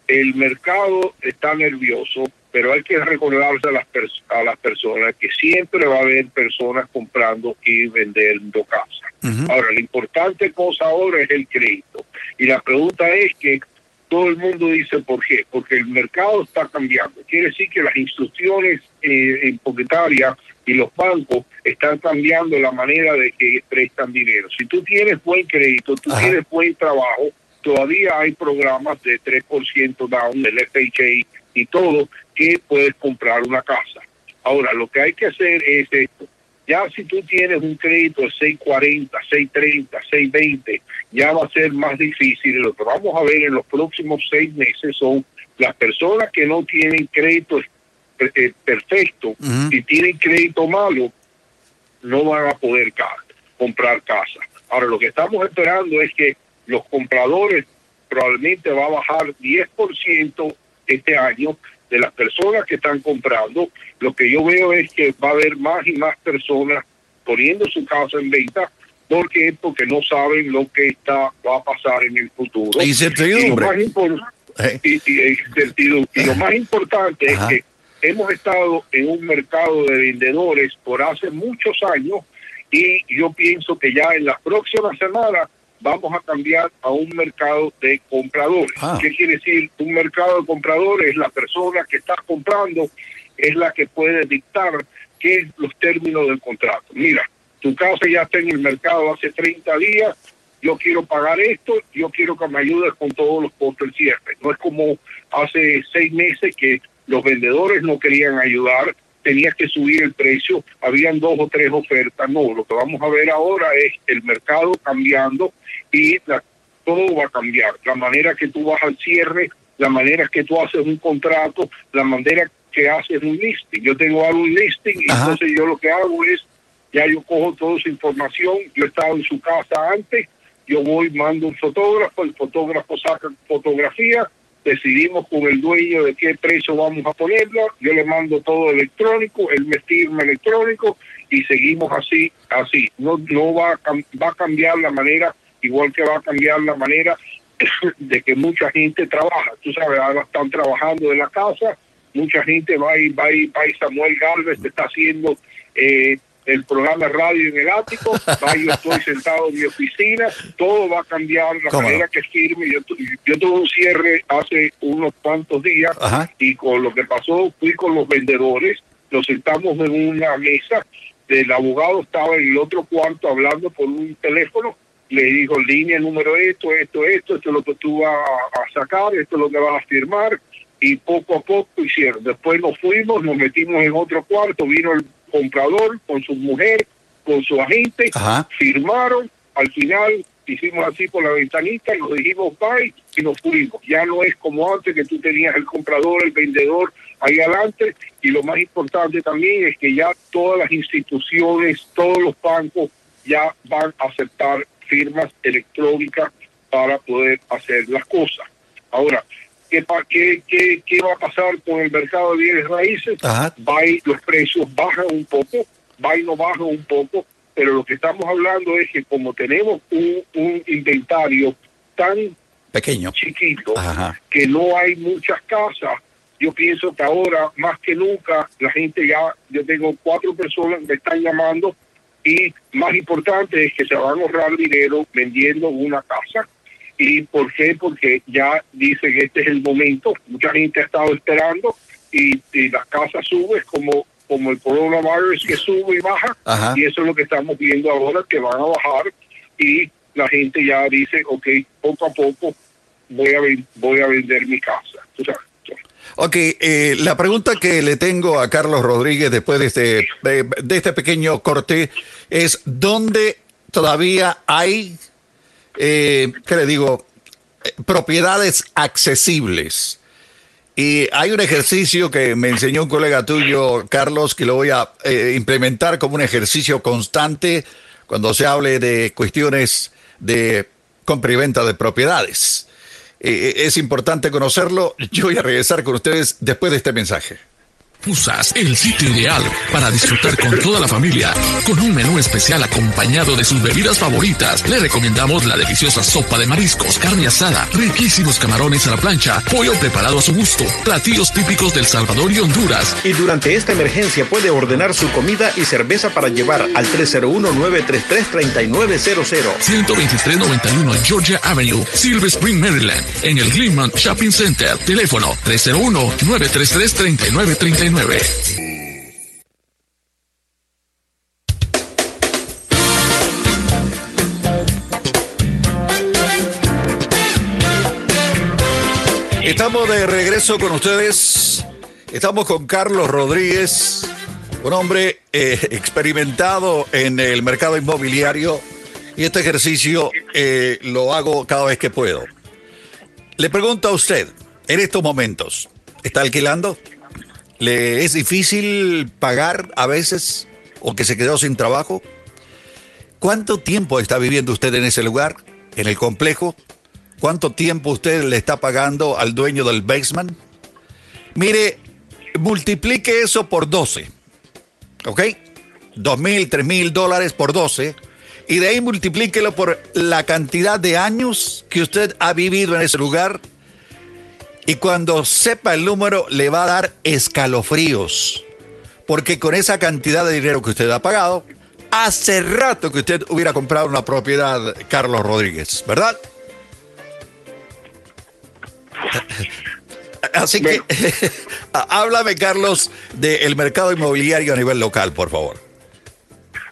el mercado está nervioso, pero hay que recordarse a las, a las personas que siempre va a haber personas comprando y vendiendo casas. Ahora, la importante cosa ahora es el crédito. Y la pregunta es que todo el mundo dice por qué, porque el mercado está cambiando. Quiere decir que las instrucciones eh, y los bancos están cambiando la manera de que prestan dinero. Si tú tienes buen crédito, tú tienes buen trabajo, todavía hay programas de 3% down del FHA y todo que puedes comprar una casa. Ahora, lo que hay que hacer es esto. Ya si tú tienes un crédito de 640, 630, 620, ya va a ser más difícil. Lo que vamos a ver en los próximos seis meses son las personas que no tienen crédito eh, perfecto y tienen crédito malo, no van a poder comprar casa. Ahora, lo que estamos esperando es que los compradores probablemente va a bajar 10% este año de las personas que están comprando. Lo que yo veo es que va a haber más y más personas poniendo su casa en venta porque porque no saben lo que está va a pasar en el futuro. Y, eh. y, lo más importante es que hemos estado en un mercado de vendedores por hace muchos años y yo pienso que ya en las próximas semanas vamos a cambiar a un mercado de compradores. Ah. ¿Qué quiere decir? Un mercado de compradores es la persona que está comprando, es la que puede dictar qué es los términos del contrato. Mira, tu casa ya está en el mercado hace 30 días, yo quiero pagar esto, yo quiero que me ayudes con todos los costos del cierre. No es como hace seis meses que los vendedores no querían ayudar, tenías que subir el precio, habían dos o tres ofertas. No, lo que vamos a ver ahora es el mercado cambiando y todo va a cambiar. La manera que tú vas al cierre, la manera que tú haces un contrato, la manera que haces un listing. Yo tengo algo un listing y entonces yo lo que hago es ya yo cojo toda su información, yo estaba en su casa antes, yo voy, mando un fotógrafo, el fotógrafo saca fotografía, decidimos con el dueño de qué precio vamos a ponerlo, yo le mando todo electrónico, él me firma electrónico y seguimos así, así. No, no va, a, va a cambiar la manera, igual que va a cambiar la manera de que mucha gente trabaja. Tú sabes, ahora están trabajando en la casa, mucha gente va y va y, va y Samuel Galvez está haciendo eh, el programa de radio en el ático, yo estoy sentado en mi oficina, todo va a cambiar, la manera que firme. Yo, yo tuve un cierre hace unos cuantos días y con lo que pasó fui con los vendedores, nos sentamos en una mesa, el abogado estaba en el otro cuarto hablando por un teléfono, le dijo línea número esto, esto, esto, esto es lo que tú vas a sacar, esto es lo que vas a firmar y poco a poco hicieron. Después nos fuimos, nos metimos en otro cuarto, vino el comprador con su mujer, con su agente, firmaron, al final hicimos así por la ventanita, nos dijimos bye y nos fuimos. Ya no es como antes que tú tenías el comprador, el vendedor ahí adelante y lo más importante también es que ya todas las instituciones, todos los bancos ya van a aceptar firmas electrónicas para poder hacer las cosas. Ahora, ¿Qué, qué, qué, va a pasar con el mercado de bienes raíces? Va y los precios bajan un poco, va y no bajan un poco, pero lo que estamos hablando es que como tenemos un, inventario tan pequeño, chiquito, que no hay muchas casas, yo pienso que ahora más que nunca la gente ya, yo tengo cuatro personas que me están llamando y más importante es que se van a ahorrar dinero vendiendo una casa ¿Y por qué? Porque ya dice que este es el momento. Mucha gente ha estado esperando y, las casas suben como, como el coronavirus que sube y baja. Y eso es lo que estamos viendo ahora, que van a bajar y la gente ya dice, ok, poco a poco voy a, voy a vender mi casa. Ok, eh, la pregunta que le tengo a Carlos Rodríguez después de este, de este pequeño corte es, ¿dónde todavía hay eh, ¿qué le digo? Eh, propiedades accesibles. Y hay un ejercicio que me enseñó un colega tuyo, Carlos, que lo voy a eh, implementar como un ejercicio constante cuando se hable de cuestiones de compra y venta de propiedades. Eh, es importante conocerlo. Yo voy a regresar con ustedes después de este mensaje. Usas el sitio ideal para disfrutar con toda la familia, con un menú especial acompañado de sus bebidas favoritas. Le recomendamos la deliciosa sopa de mariscos, carne asada, riquísimos camarones a la plancha, pollo preparado a su gusto, platillos típicos del Salvador y Honduras. Y durante esta emergencia puede ordenar su comida y cerveza para llevar al 301-933-3900. 12391 Georgia Avenue, Silver Spring, Maryland, en el Glenmont Shopping Center. Teléfono 301-933-3939. Estamos de regreso con ustedes. Estamos con Carlos Rodríguez, un hombre eh, experimentado en el mercado inmobiliario y este ejercicio eh, lo hago cada vez que puedo. Le pregunto a usted, en estos momentos, ¿está alquilando? ¿Le es difícil pagar a veces o que se quedó sin trabajo? ¿Cuánto tiempo está viviendo usted en ese lugar, en el complejo? cuánto tiempo usted le está pagando al dueño del basement. Mire, multiplique eso por 12. ¿Ok? Dos mil, tres mil dólares por 12. Y de ahí multiplíquelo por la cantidad de años que usted ha vivido en ese lugar. Y cuando sepa el número, le va a dar escalofríos. Porque con esa cantidad de dinero que usted ha pagado, hace rato que usted hubiera comprado una propiedad, Carlos Rodríguez, ¿verdad? Así que háblame, Carlos, del mercado inmobiliario a nivel local, por favor.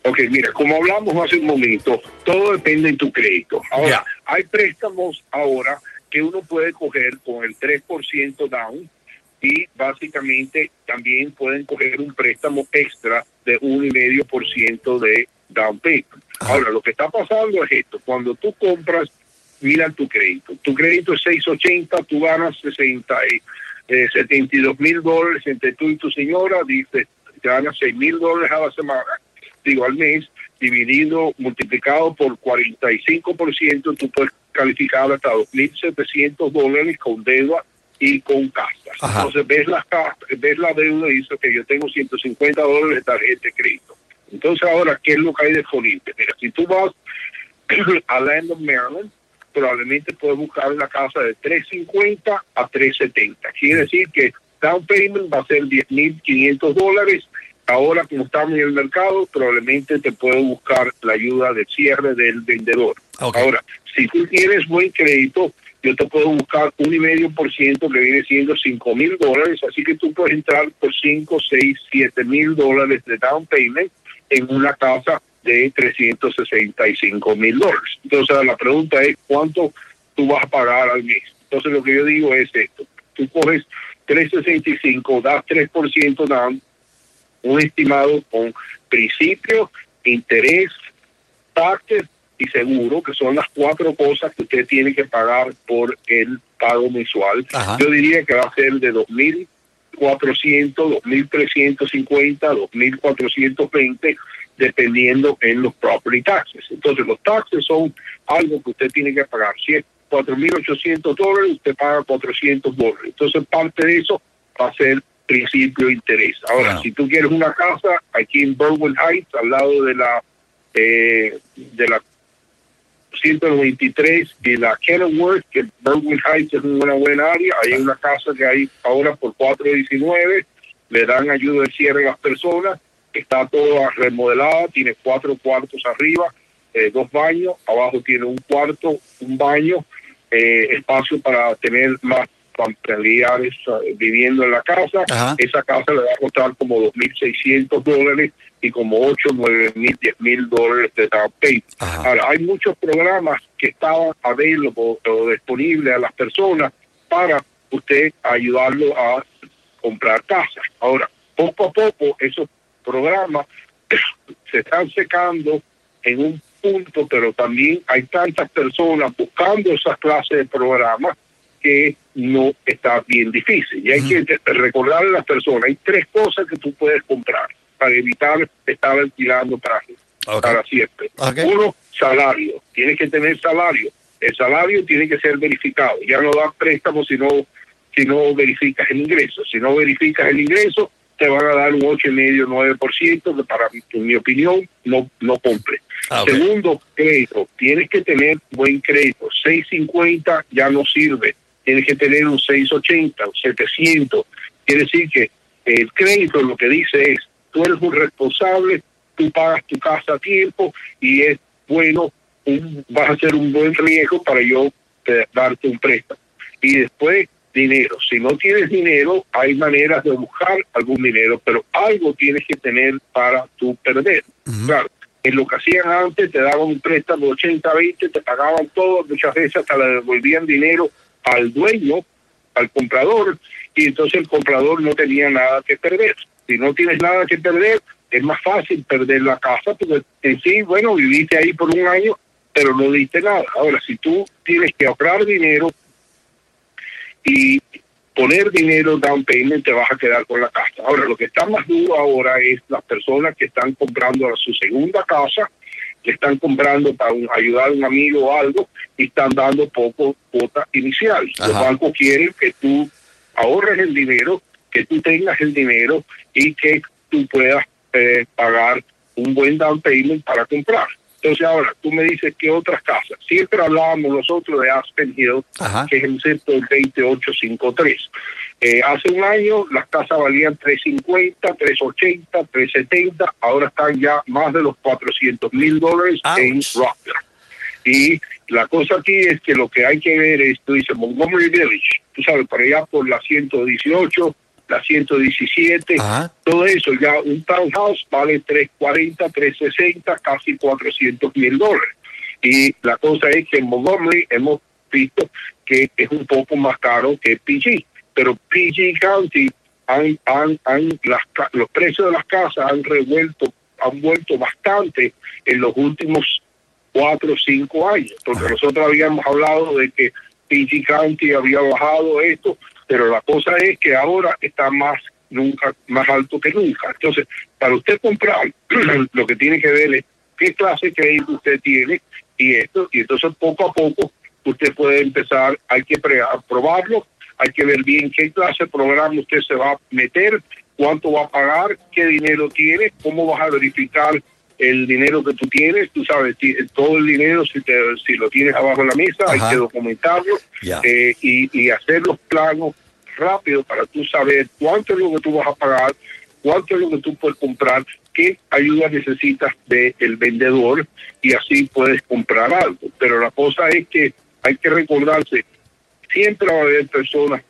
Ok, mira, como hablamos hace un momento, todo depende de tu crédito. Ahora, hay préstamos ahora que uno puede coger con el 3% down y básicamente también pueden coger un préstamo extra de 1,5% de down payment. Ahora, lo que está pasando es esto, cuando tú compras mira tu crédito. Tu crédito es 680, tú ganas 60, eh, 72 mil dólares entre tú y tu señora, dice, te ganas 6 mil dólares a la semana, digo al mes, dividido, multiplicado por 45%, tú puedes calificar hasta 2.700 dólares con deuda y con casa. Entonces ves la, ves la deuda y dices que yo tengo 150 dólares de tarjeta de crédito. Entonces ahora, ¿qué es lo que hay disponible? Mira, si tú vas a Land of Maryland, probablemente puedes buscar una casa de 350 a 370. Quiere decir que down payment va a ser 10.500 dólares. Ahora, como estamos en el mercado, probablemente te puedo buscar la ayuda de cierre del vendedor. Ahora, si tú tienes buen crédito, yo te puedo buscar un y medio por ciento que viene siendo 5 mil dólares, así que tú puedes entrar por 5, 6, 7 mil dólares de down payment en una casa de 365 mil dólares. Entonces la pregunta es cuánto tú vas a pagar al mes. Entonces lo que yo digo es esto, tú coges 365, das 3% down, un estimado con principio, interés, taxes y seguro, que son las cuatro cosas que usted tiene que pagar por el pago mensual. Yo diría que va a ser de 2.400, 2.350, 2.420 dependiendo en los property taxes. Entonces, los taxes son algo que usted tiene que pagar. Si es 4.800 dólares, usted paga 400 dólares. Entonces, parte de eso va a ser principio de interés. Ahora, si tú quieres una casa aquí en Berwyn Heights, al lado de la eh, de la 193 y la Kenilworth, que Berwyn Heights es una buena área, hay una casa que hay ahora por 419, le dan ayuda de cierre a las personas, está toda remodelada, tiene cuatro cuartos arriba, eh, dos baños, abajo tiene un cuarto, un baño, eh, espacio para tener más eh, viviendo en la casa. Esa casa le va a costar como 2.600 dólares y como 8, 9 mil, 10 mil dólares de down Ahora, hay muchos programas que estaban available o disponibles a las personas para usted ayudarlo a comprar casa. Ahora, poco a poco esos programas se están secando en un punto, pero también hay tantas personas buscando esas clases de programas que no está bien difícil. Y hay que recordarle a las personas, hay tres cosas que tú puedes comprar para evitar estar alquilando para, para siempre. Uno, salario. Tienes que tener salario. El salario tiene que ser verificado. Ya no da préstamo si no, si no verificas el ingreso. Si no verificas el ingreso, te van a dar un 8,5, 9%, que para en mi opinión no, no compre. Ah, Segundo, crédito. Tienes que tener buen crédito. 650 ya no sirve. Tienes que tener un 680, un 700. Quiere decir que el crédito lo que dice es, tú eres un responsable, tú pagas tu casa a tiempo y es bueno, vas a hacer un buen riesgo para yo darte un préstamo. Y después dinero. Si no tienes dinero, hay maneras de buscar algún dinero, pero algo tienes que tener para tú perder. Claro, en lo que hacían antes, te daban un préstamo de 80, 20, te pagaban todo, muchas veces hasta le devolvían dinero al dueño, al comprador, y entonces el comprador no tenía nada que perder. Si no tienes nada que perder, es más fácil perder la casa, porque en sí, bueno, viviste ahí por un año, pero no diste nada. Ahora, si tú tienes que ahorrar dinero y poner dinero down payment te vas a quedar con la casa. Ahora, lo que está más duro ahora es las personas que están comprando su segunda casa le están comprando para ayudar a un amigo o algo y están dando poco cuota inicial. Los bancos quieren que tú ahorres el dinero, que tú tengas el dinero y que tú puedas eh, pagar un buen down payment para comprar. Entonces ahora tú me dices que otras casas. Siempre hablábamos nosotros de Aspen Hill, que es el centro del 2853. Eh, hace un año las casas valían 350, 380, 370, ahora están ya más de los 400 mil dólares en Rockland. Y la cosa aquí es que lo que hay que ver es, tú dices Montgomery Village, tú sabes, para allá por la 118, la 117, todo eso, ya un townhouse vale 340, 360, casi 400 mil dólares. Y la cosa es que en Montgomery hemos visto que es un poco más caro que PG, pero PG County han, han, han las, los precios de las casas han revuelto, han vuelto bastante en los últimos cuatro o cinco años, porque nosotros habíamos hablado de que PG County había bajado esto, pero la cosa es que ahora está más nunca más alto que nunca. Entonces, para usted comprar, lo que tiene que ver es qué clase de crédito usted tiene y esto, y entonces poco a poco usted puede empezar, hay que probarlo, hay que ver bien qué clase de programa usted se va a meter, cuánto va a pagar, qué dinero tiene, cómo vas a verificar el dinero que tú tienes, tú sabes, todo el dinero, si, te, si lo tienes abajo de la mesa, hay que documentarlo eh, y, y, hacer los planos rápido para tú saber cuánto es lo que tú vas a pagar, cuánto es lo que tú puedes comprar, qué ayuda necesitas del el vendedor y así puedes comprar algo. Pero la cosa es que hay que recordarse, siempre va a haber personas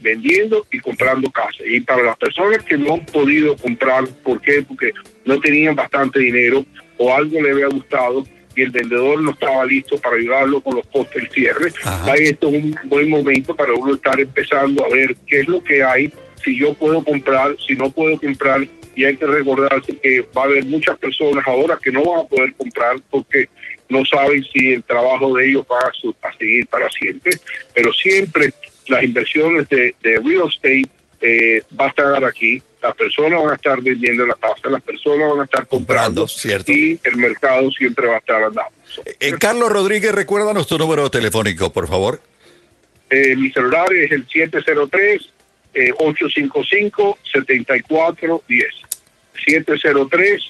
vendiendo y comprando casas. Y para las personas que no han podido comprar, ¿por qué? Porque no tenían bastante dinero o algo le había gustado y el vendedor no estaba listo para ayudarlo con los costes del cierre. Ahí esto es un buen momento para uno estar empezando a ver qué es lo que hay, si yo puedo comprar, si no puedo comprar. Y hay que recordarse que va a haber muchas personas ahora que no van a poder comprar porque no saben si el trabajo de ellos va a, seguir para siempre. Pero siempre las inversiones de, de real estate eh, va a estar aquí, las personas van a estar vendiendo la casa, las personas van a estar comprando, cierto. y el mercado siempre va a estar andando. Eh, Carlos Rodríguez, recuérdanos tu número telefónico, por favor. Eh, mi celular es el 703 855 7410. 703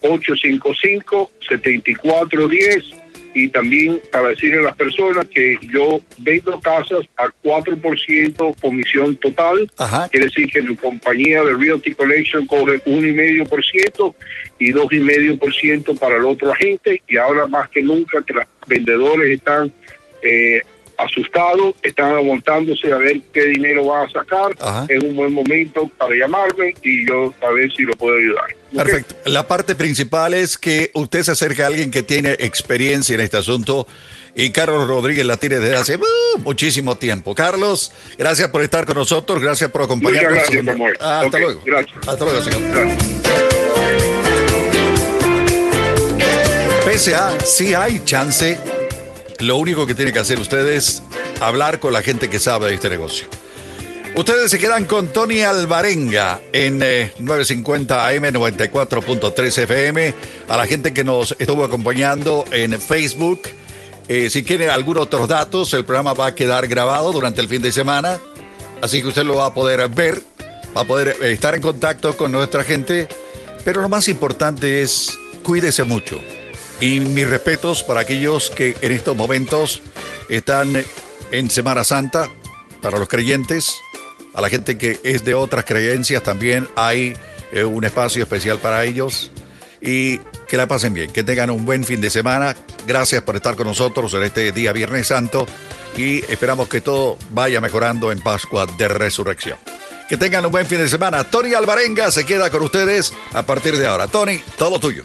855 7410 y también para decirle a las personas que yo vendo casas a 4% comisión total. Quiere decir que mi compañía de Realty Collection coge 1,5% y 2,5% para el otro agente. Y ahora más que nunca que los vendedores están eh, asustados, están aguantándose a ver qué dinero van a sacar. Es un buen momento para llamarme y yo a ver si lo puedo ayudar. Perfecto. La parte principal es que usted se acerque a alguien que tiene experiencia en este asunto y Carlos Rodríguez la tiene desde hace uh, muchísimo tiempo. Carlos, gracias por estar con nosotros, gracias por acompañarnos. gracias, hasta luego. Gracias. Hasta luego, señor. Pese a, sí hay chance lo único que tiene que hacer usted es hablar con la gente que sabe de este negocio. Ustedes se quedan con Tony Alvarenga en 950 AM 94.3 FM. A la gente que nos estuvo acompañando en Facebook. Eh, si quieren algunos otros datos, el programa va a quedar grabado durante el fin de semana. Así que usted lo va a poder ver, va a poder eh, estar en contacto con nuestra gente. Pero lo más importante es cuídese mucho. Y mis respetos para aquellos que en estos momentos están en Semana Santa, para los creyentes, a la gente que es de otras creencias también hay eh, un espacio especial para ellos. Y que la pasen bien, que tengan un buen fin de semana. Gracias por estar con nosotros en este día Viernes Santo y esperamos que todo vaya mejorando en Pascua de Resurrección. Que tengan un buen fin de semana. Tony Alvarenga se queda con ustedes a partir de ahora. Tony, todo tuyo.